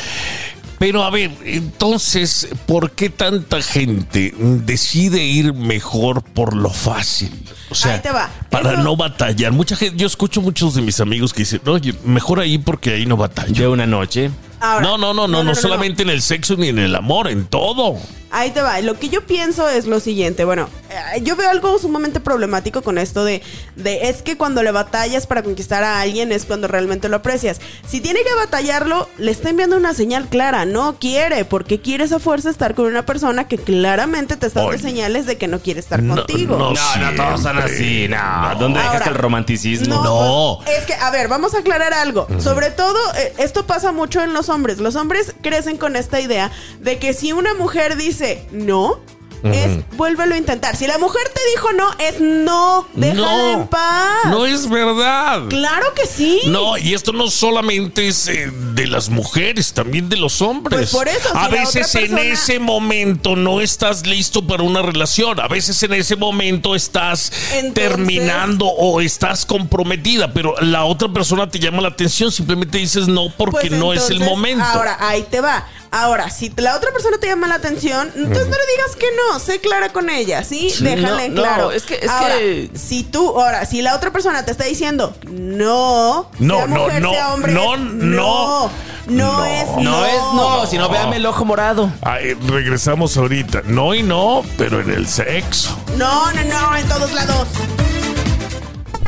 Pero a ver, entonces, ¿por qué tanta gente decide ir mejor por lo fácil? O sea, Ahí te va. para Eso- no batallar. Mucha gente, yo escucho muchos de mis amigos que dicen, oye, mejor ahí porque ahí no batallo. De una noche. Ahora- no, no, no, no, no, solamente en el sexo ni en el amor, en todo. Ahí te va. Lo que yo pienso es lo siguiente. Bueno, eh, yo veo algo sumamente problemático con esto de, de es que cuando le batallas para conquistar a alguien es cuando realmente lo aprecias. Si tiene que batallarlo, le está enviando una señal clara. No quiere, porque quieres a fuerza estar con una persona que claramente te está dando señales de que no quiere estar No, contigo. no. No, no, todos son así. No, No. ¿dónde dejaste Ahora, el romanticismo? No, No. pues, es que, a ver, vamos a aclarar algo. Sobre todo, eh, esto pasa mucho en los hombres. Los hombres crecen con esta idea de que si una mujer dice no, es vuélvelo a intentar. Si la mujer te dijo no, es no. Déjala no, en paz. no es verdad. Claro que sí. No, y esto no solamente es eh, de las mujeres, también de los hombres. Pues por eso, si a veces en ese momento no estás listo para una relación. A veces en ese momento estás Entonces- terminando o estás comprometida, pero la otra persona te llama la atención. Simplemente dices no porque Pues no es el entonces, momento. Ahora, ahí te va. Ahora, si la otra persona te llama la atención, entonces no le digas que no, sé clara con ella, ¿sí? Déjale en no, no, claro. es que- es ahora, que- si tú, ahora, si la otra persona te está diciendo no, No, sea no, mujer, no, sea hombre, no, es no, no, no, no. es no. No es no, si no véame el ojo morado. Ay, regresamos ahorita. No y no, pero en el sexo. No, no, no, en todos lados.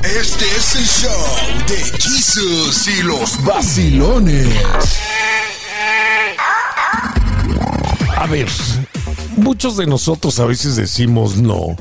Este es el show de Jesus y los vacilones. A ver, muchos de nosotros a veces decimos no.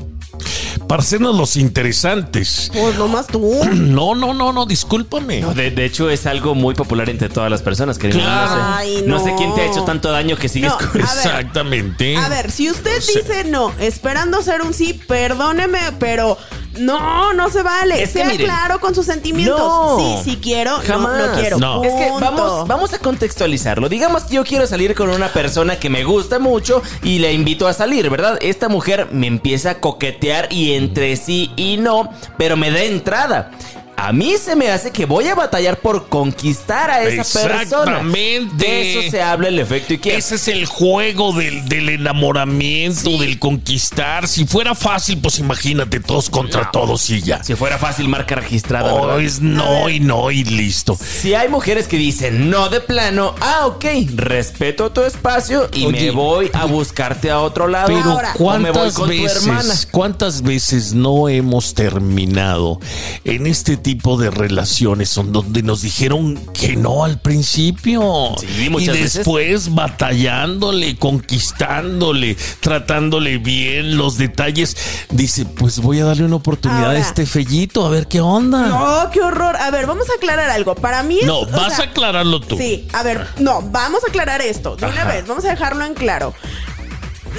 Para hacernos los interesantes. Pues nomás tú. No, no, no, no, discúlpame. No, de, de hecho, es algo muy popular entre todas las personas, querido. Claro. No, sé, Ay, no no. sé quién te ha hecho tanto daño que sigues No, con a ver. Exactamente. A ver, si usted dice no, esperando ser un sí, perdóneme, pero No, no se vale. Es que sea miren, claro con sus sentimientos. No. Sí, sí quiero, Jamás. no, no quiero. No. Es que vamos, vamos a contextualizarlo. Digamos que yo quiero salir con una persona que me gusta mucho y le invito a salir, ¿verdad? Esta mujer me empieza a coquetear y entre sí y no, pero me da entrada. A mí se me hace que voy a batallar por conquistar a esa persona. Exactamente. De eso se habla el efecto. Ese es el juego del, del enamoramiento, del conquistar. Si fuera fácil, pues imagínate, todos contra todos y ya. Si fuera fácil, marca registrada, Oh, no y no y listo. Si hay mujeres que dicen no de plano, ah, ok, respeto tu espacio y Oye, me voy a buscarte a otro lado. Pero Ahora, o me voy ¿cuántas con tu hermana. veces, cuántas veces no hemos terminado en este tipo de relaciones en donde nos dijeron que no al principio Sí, y veces. después batallándole, conquistándole, tratándole bien los detalles, dice, pues voy a darle una oportunidad Ahora. a este fellito a ver qué onda. No, qué horror. A ver, vamos a aclarar algo. Para mí es, No, o vas sea, a aclararlo tú. Sí, a ver, no, vamos a aclarar esto de una vez, vamos a dejarlo en claro.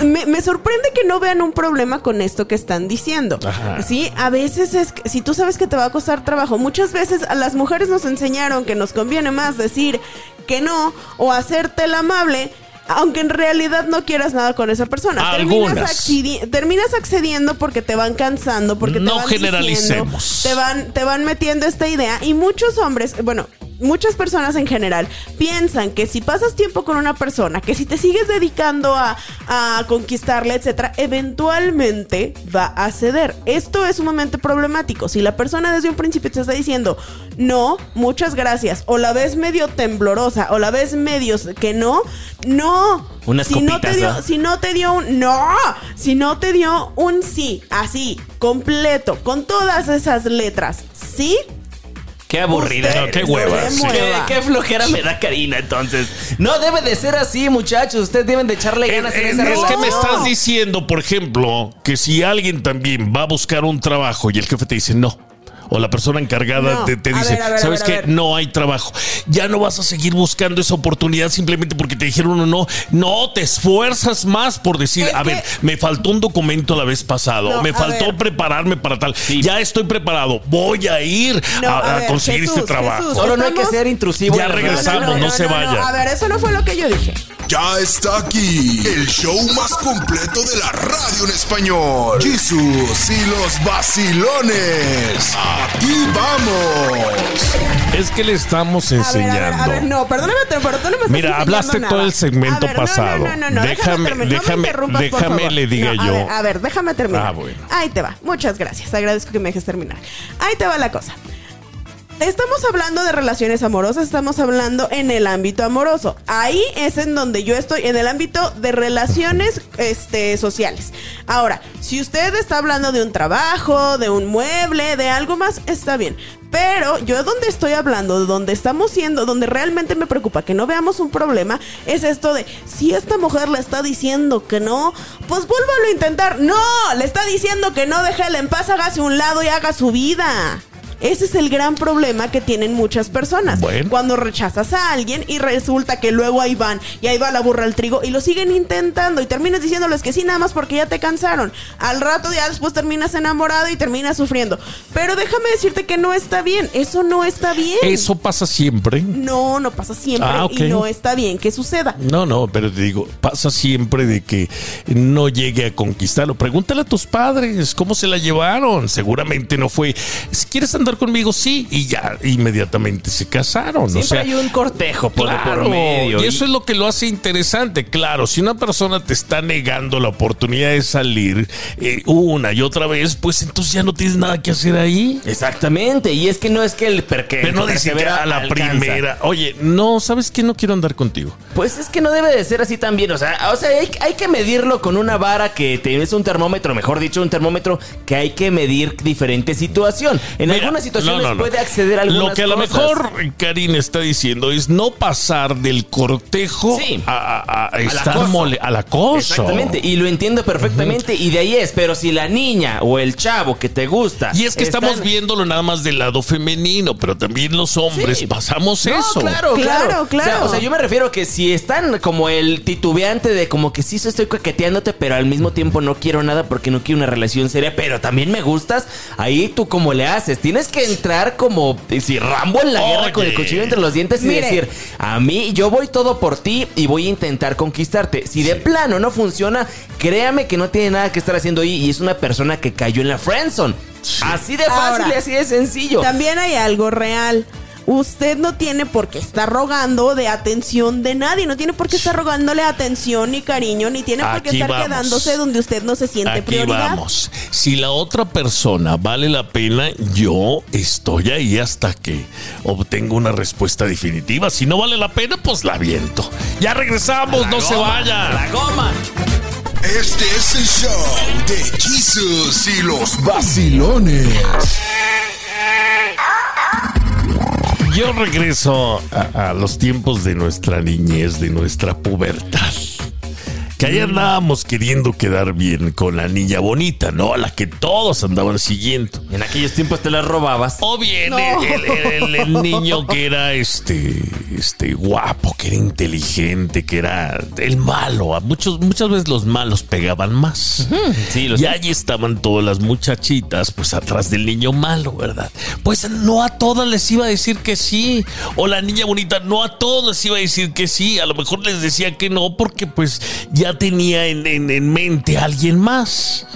Me, me sorprende que no vean un problema con esto que están diciendo. Ajá. Sí, a veces es que, si tú sabes que te va a costar trabajo, muchas veces a las mujeres nos enseñaron que nos conviene más decir que no o hacerte el amable. Aunque en realidad no quieras nada con esa persona. Terminas, accedi- terminas accediendo porque te van cansando, porque te No van generalicemos. diciendo, te van, te van metiendo esta idea. Y muchos hombres, bueno, muchas personas en general piensan que si pasas tiempo con una persona, que si te sigues dedicando a, a conquistarla, etcétera, eventualmente va a ceder. Esto es sumamente problemático. Si la persona desde un principio te está diciendo no, muchas gracias, o la ves medio temblorosa, o la ves medio que no, no. Unas si no te dio, ¿no? si no te dio un no, si no te dio un sí, así, completo, con todas esas letras, sí, Qué aburrida. No, qué hueva, sí. Qué, flojera me da Karina entonces. No debe de ser así, muchachos. Ustedes deben de echarle Eh, ganas en eh, esa es relación. que me estás diciendo, por ejemplo, que si alguien también va a buscar un trabajo y el jefe te dice no. O la persona encargada No. te, dice, ver, ver, ¿sabes qué? No hay trabajo. Ya no vas a seguir buscando esa oportunidad simplemente porque te dijeron un no. No, te esfuerzas más por decir, Es a que- ver, me faltó un documento la vez pasado. No, me faltó ver. prepararme para tal. Ya estoy preparado. Voy a ir No, a, a a ver, conseguir Jesús, este trabajo. Jesús. Solo no hay que ser intrusivo. Ya regresamos, no se vaya. A ver, eso no fue lo que yo dije. Ya está aquí el show más completo de la radio en español. Jesús y los vacilones. Aquí vamos. Es que le estamos A ver, enseñando. a ver, a ver, no, perdóname, pero tú no me Mira, hablaste nada. todo el segmento A ver, no, pasado. No, no, no, no, Déjame- terminar, no me déjame- interrumpas, por déjame favor. le diga No, a yo. ver, a ver, déjame terminar. Ah, bueno. Ahí te va. Muchas gracias. Agradezco que me dejes terminar. Ahí te va la cosa. Estamos hablando de relaciones amorosas, estamos hablando en el ámbito amoroso. Ahí es en donde yo estoy, en el ámbito de relaciones este, sociales. Ahora, si usted está hablando de un trabajo, de un mueble, de algo más, está bien. Pero yo donde estoy hablando, de donde estamos siendo, donde realmente me preocupa que no veamos un problema, es esto de, si esta mujer le está diciendo que no, pues vuélvalo a intentar. No, le está diciendo que no, déjala en paz, hágase un lado y haga su vida. Ese es el gran problema que tienen muchas personas. Bueno. Cuando rechazas a alguien y resulta que luego ahí van y ahí va la burra al trigo y lo siguen intentando y terminas diciéndoles que sí nada más porque ya te cansaron. Al rato ya después terminas enamorado y terminas sufriendo. Pero déjame decirte que no está bien. Eso no está bien. Eso pasa siempre. No, no pasa siempre Ah, y no está bien que suceda. No, no, pero te digo, pasa siempre de que no llegue a conquistarlo. Pregúntale a tus padres cómo se la llevaron. Seguramente no fue, si quieres andar conmigo, sí, y ya inmediatamente se casaron. Siempre o sea, hay un cortejo por, medio. Y eso es lo que lo hace interesante. Claro, si una persona te está negando la oportunidad de salir eh, una y otra vez, pues entonces ya no tienes nada que hacer ahí. Exactamente. Y es que no es que el perque. Pero no dice que a la alcanza. primera. Oye, no, ¿sabes qué? No quiero andar contigo. Pues es que no debe de ser así también. O sea, o sea hay, hay que medirlo con una vara que te es un termómetro, mejor dicho, un termómetro que hay que medir diferente situación. En Mira. algunas situaciones No, no, no. puede acceder a algunas Lo que a lo cosas. mejor Karin está diciendo es no pasar del cortejo Sí. a, a- a estar mole, al acoso. Exactamente, y lo entiendo perfectamente, y de ahí es, pero si la niña o el chavo que te gusta. Y es que están- estamos viéndolo nada más del lado femenino, pero también los hombres Sí. pasamos No, eso. claro, Claro, claro, claro. O sea, o sea, yo me refiero que si están como el titubeante de como que sí estoy coqueteándote, pero al mismo tiempo no quiero nada porque no quiero una relación seria, pero también me gustas, ahí tú como le haces. Tienes que entrar como eh, si Rambo en la guerra con el cuchillo entre los dientes y Mire. decir, a mí yo voy todo por ti y voy a intentar conquistarte. Si de plano no funciona, créame que no tiene nada que estar haciendo ahí y es una persona que cayó en la friendzone. Así de fácil Ahora, y así de sencillo. También hay algo real. Usted no tiene por qué estar rogando de atención de nadie, no tiene por qué estar rogándole atención ni cariño, ni tiene por qué Aquí estar vamos. quedándose donde usted no se siente Aquí prioridad. vamos. Si la otra persona vale la pena, yo estoy ahí hasta que obtengo una respuesta definitiva. Si no vale la pena, pues la viento. Ya regresamos, La no se vayan. La goma. Este es el show de Jesus y los vacilones. Yo regreso a, los tiempos de nuestra niñez, de nuestra pubertad. Que ahí andábamos queriendo quedar bien con la niña bonita, ¿no? A la que todos andaban siguiendo. En aquellos tiempos te las robabas. O bien No. el, el- el- el niño que era este, este guapo, que era inteligente, que era el malo. A muchos, muchas veces los malos pegaban más. Sí, y sé. allí estaban todas las muchachitas, pues atrás del niño malo, ¿verdad? Pues no a todas les iba a decir que sí. O la niña bonita, no a todos les iba a decir que sí. A lo mejor les decía que no, porque pues ya tenía en, en- en mente a alguien más.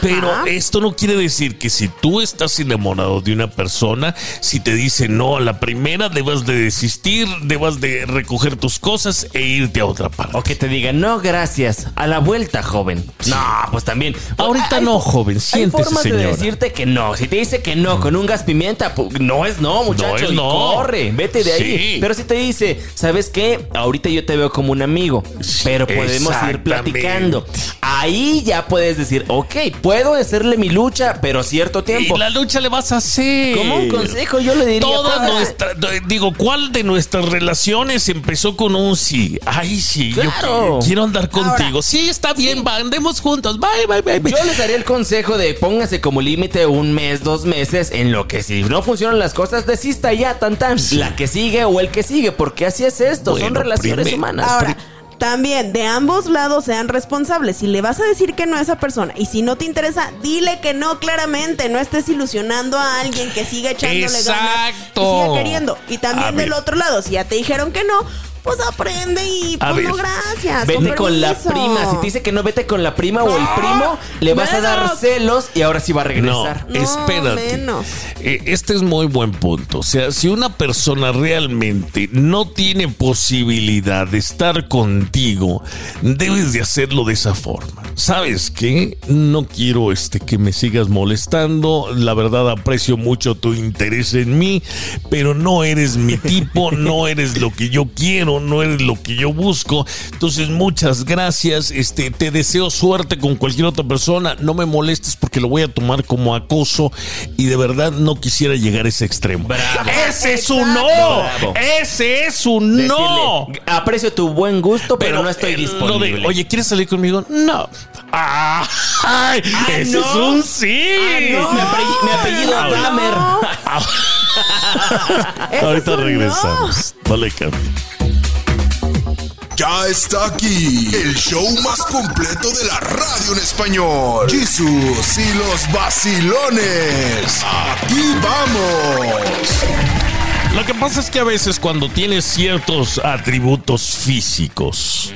Pero esto no quiere decir que si tú estás enamorado de una persona, si te dice no a la primera, debas de desistir, debas de recoger tus cosas e irte a otra parte. O que te digan, no, gracias. A la vuelta, joven. No, pues también. Ahorita Hay- no, joven, Hay siéntese, formas de decirte que no. Si te dice que no con un gas pimienta, no es no, muchacho. No es y no. corre, vete de ahí. Pero si te dice, ¿sabes qué? Ahorita yo te veo como un amigo, Sí, pero podemos platicando. Ahí ya puedes decir, ok, puedo hacerle mi lucha, pero cierto tiempo. Y la lucha le vas a hacer. Como un consejo, yo le diría. Toda nuestra, digo, ¿cuál de nuestras relaciones empezó con un sí? Ay, sí, yo Claro. qui- quiero andar contigo. Ahora, sí, está bien, va, andemos juntos. Bye, bye, bye. bye. Yo les daría el consejo de póngase como límite un mes, dos meses, en lo que si no funcionan las cosas, desista ya, tan tan. La que sigue o el que sigue, porque así es esto, son relaciones primer- humanas. Ahora, también de ambos lados sean responsables. Si le vas a decir que no a esa persona y si no te interesa, dile que no claramente. No estés ilusionando a alguien que siga echándole ganas. Exacto. Que siga queriendo. Y también del otro lado, si ya te dijeron que no, pues aprende y A pues no gracias. Vete con la prima. Si te dice que no, vete con la prima o el primo, le vas a dar celos y ahora sí va a regresar. No, espérate. menos. Eh, este es muy buen punto. O sea, si una persona realmente no tiene posibilidad de estar contigo, debes de hacerlo de esa forma. ¿Sabes qué? No quiero este que me sigas molestando. La verdad aprecio mucho tu interés en mí, pero no eres mi tipo, no eres lo que yo quiero, no eres lo que yo busco. Entonces, muchas gracias. Este, te deseo suerte con cualquier otra persona. No me molestes porque lo voy a tomar como acoso y de verdad no quisiera llegar a ese extremo. Bravo. Ese es un no. Bravo. Ese es un no. Decirle, aprecio tu buen gusto, pero, no estoy de, disponible. Oye, ¿quieres salir conmigo? No. Ah, ay, ese ¿no? es un sí. no, mi, apellido- mi apellido Ah, Dahmer. Ese Ahorita es regresamos. No le cambie. Ya está aquí el show más completo de la radio en español. Jesús y los vacilones. Aquí vamos. Lo que pasa es que a veces cuando tienes ciertos atributos físicos,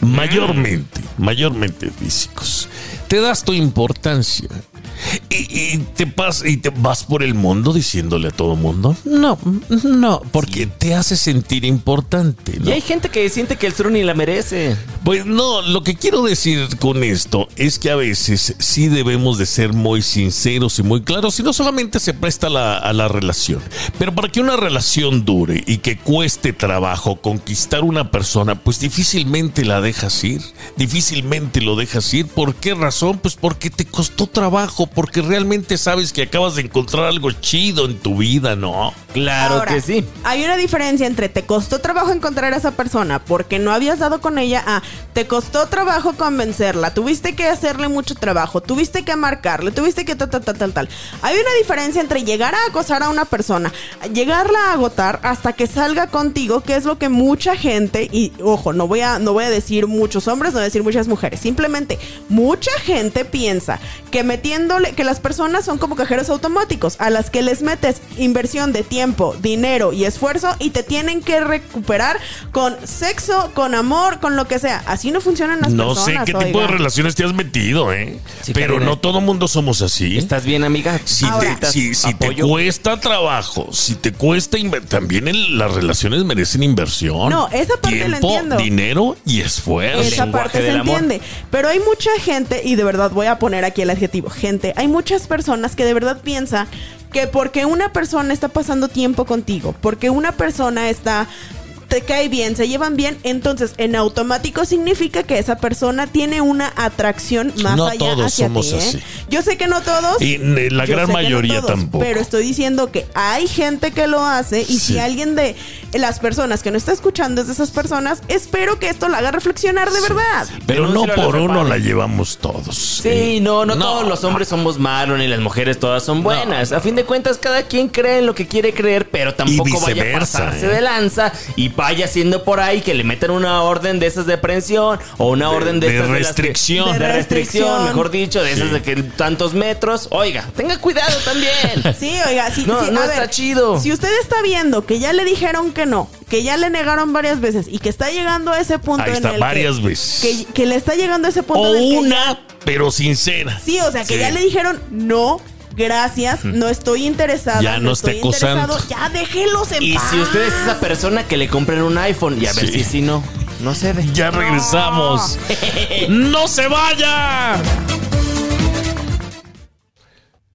mayormente, mayormente físicos, te das tu importancia. Y, y te pas- y te vas por el mundo diciéndole a todo mundo, no, no, porque te hace sentir importante. ¿no? Y hay gente que siente que el sur ni la merece. Pues no, lo que quiero decir con esto es que a veces sí debemos de ser muy sinceros y muy claros y no solamente se presta la- a la relación, pero para que una relación dure y que cueste trabajo conquistar una persona, pues difícilmente la dejas ir, difícilmente lo dejas ir. ¿Por qué razón? Pues porque te costó trabajo, porque realmente sabes que acabas de encontrar algo chido en tu vida, ¿no? Claro Ahora, que sí. Hay una diferencia entre te costó trabajo encontrar a esa persona porque no habías dado con ella a te costó trabajo convencerla, tuviste que hacerle mucho trabajo, tuviste que marcarle, tuviste que tal, tal, tal, tal, tal. Hay una diferencia entre llegar a acosar a una persona, llegarla a agotar hasta que salga contigo, que es lo que mucha gente, y ojo, no voy a, no voy a decir muchos hombres, no voy a decir muchas mujeres, simplemente mucha gente piensa que metiéndole, que las personas son como cajeros automáticos, a las que les metes inversión de tiempo, dinero y esfuerzo y te tienen que recuperar con sexo, con amor, con lo que sea. Así no funcionan las No sé personas. qué tipo de relaciones te has metido, ¿eh? Sí, Pero Karina. no todo mundo somos así. ¿Estás bien, amiga? Si, Ahora- te, ¿Necesitas si, si te apoyo? cuesta trabajo, si te cuesta también el- las relaciones merecen inversión. No, esa parte la Tiempo, entiendo. dinero y esfuerzo. Esa parte se amor. entiende. Pero hay mucha gente, y de verdad voy a poner aquí el adjetivo, gente, hay muchas personas que de verdad piensan que porque una persona está pasando tiempo contigo, porque una persona está te cae bien, se llevan bien, entonces en automático significa que esa persona tiene una atracción más No allá todos hacia somos ti, ¿eh? así. Yo sé que no todos. Y la gran no mayoría todos, tampoco. Pero estoy diciendo que hay gente que lo hace y Sí. si alguien de las personas que no está escuchando es de esas personas, espero que esto la haga reflexionar de verdad. Pero no por uno la llevamos todos. Sí, no, no, todos los hombres somos malos ni las mujeres todas son buenas. A fin de cuentas, cada quien cree en lo que quiere creer, pero tampoco vaya a pasarse ¿eh? de lanza y vaya haciendo por ahí que le metan una orden de esas de aprehensión o una orden de, de esas las que- restricción. de De restricción, mejor dicho, de esas de que tantos metros. Oiga, tenga cuidado también. Sí, oiga, sí, No, sí, no a está ver, chido. Si usted está viendo que ya le dijeron que no, que ya le negaron varias veces y que está llegando a ese punto Ahí en está, el varias que, veces. que, que le está llegando a ese punto O en el que una, ya- pero sincera. sí, o sea, que Sí. ya le dijeron no. Gracias, no estoy interesada. Ya no estoy interesado. Ya déjelos en Y paz. si usted es esa persona que le compren un iPhone y a ver si si no, no cede. Ya regresamos. ¡No se vaya!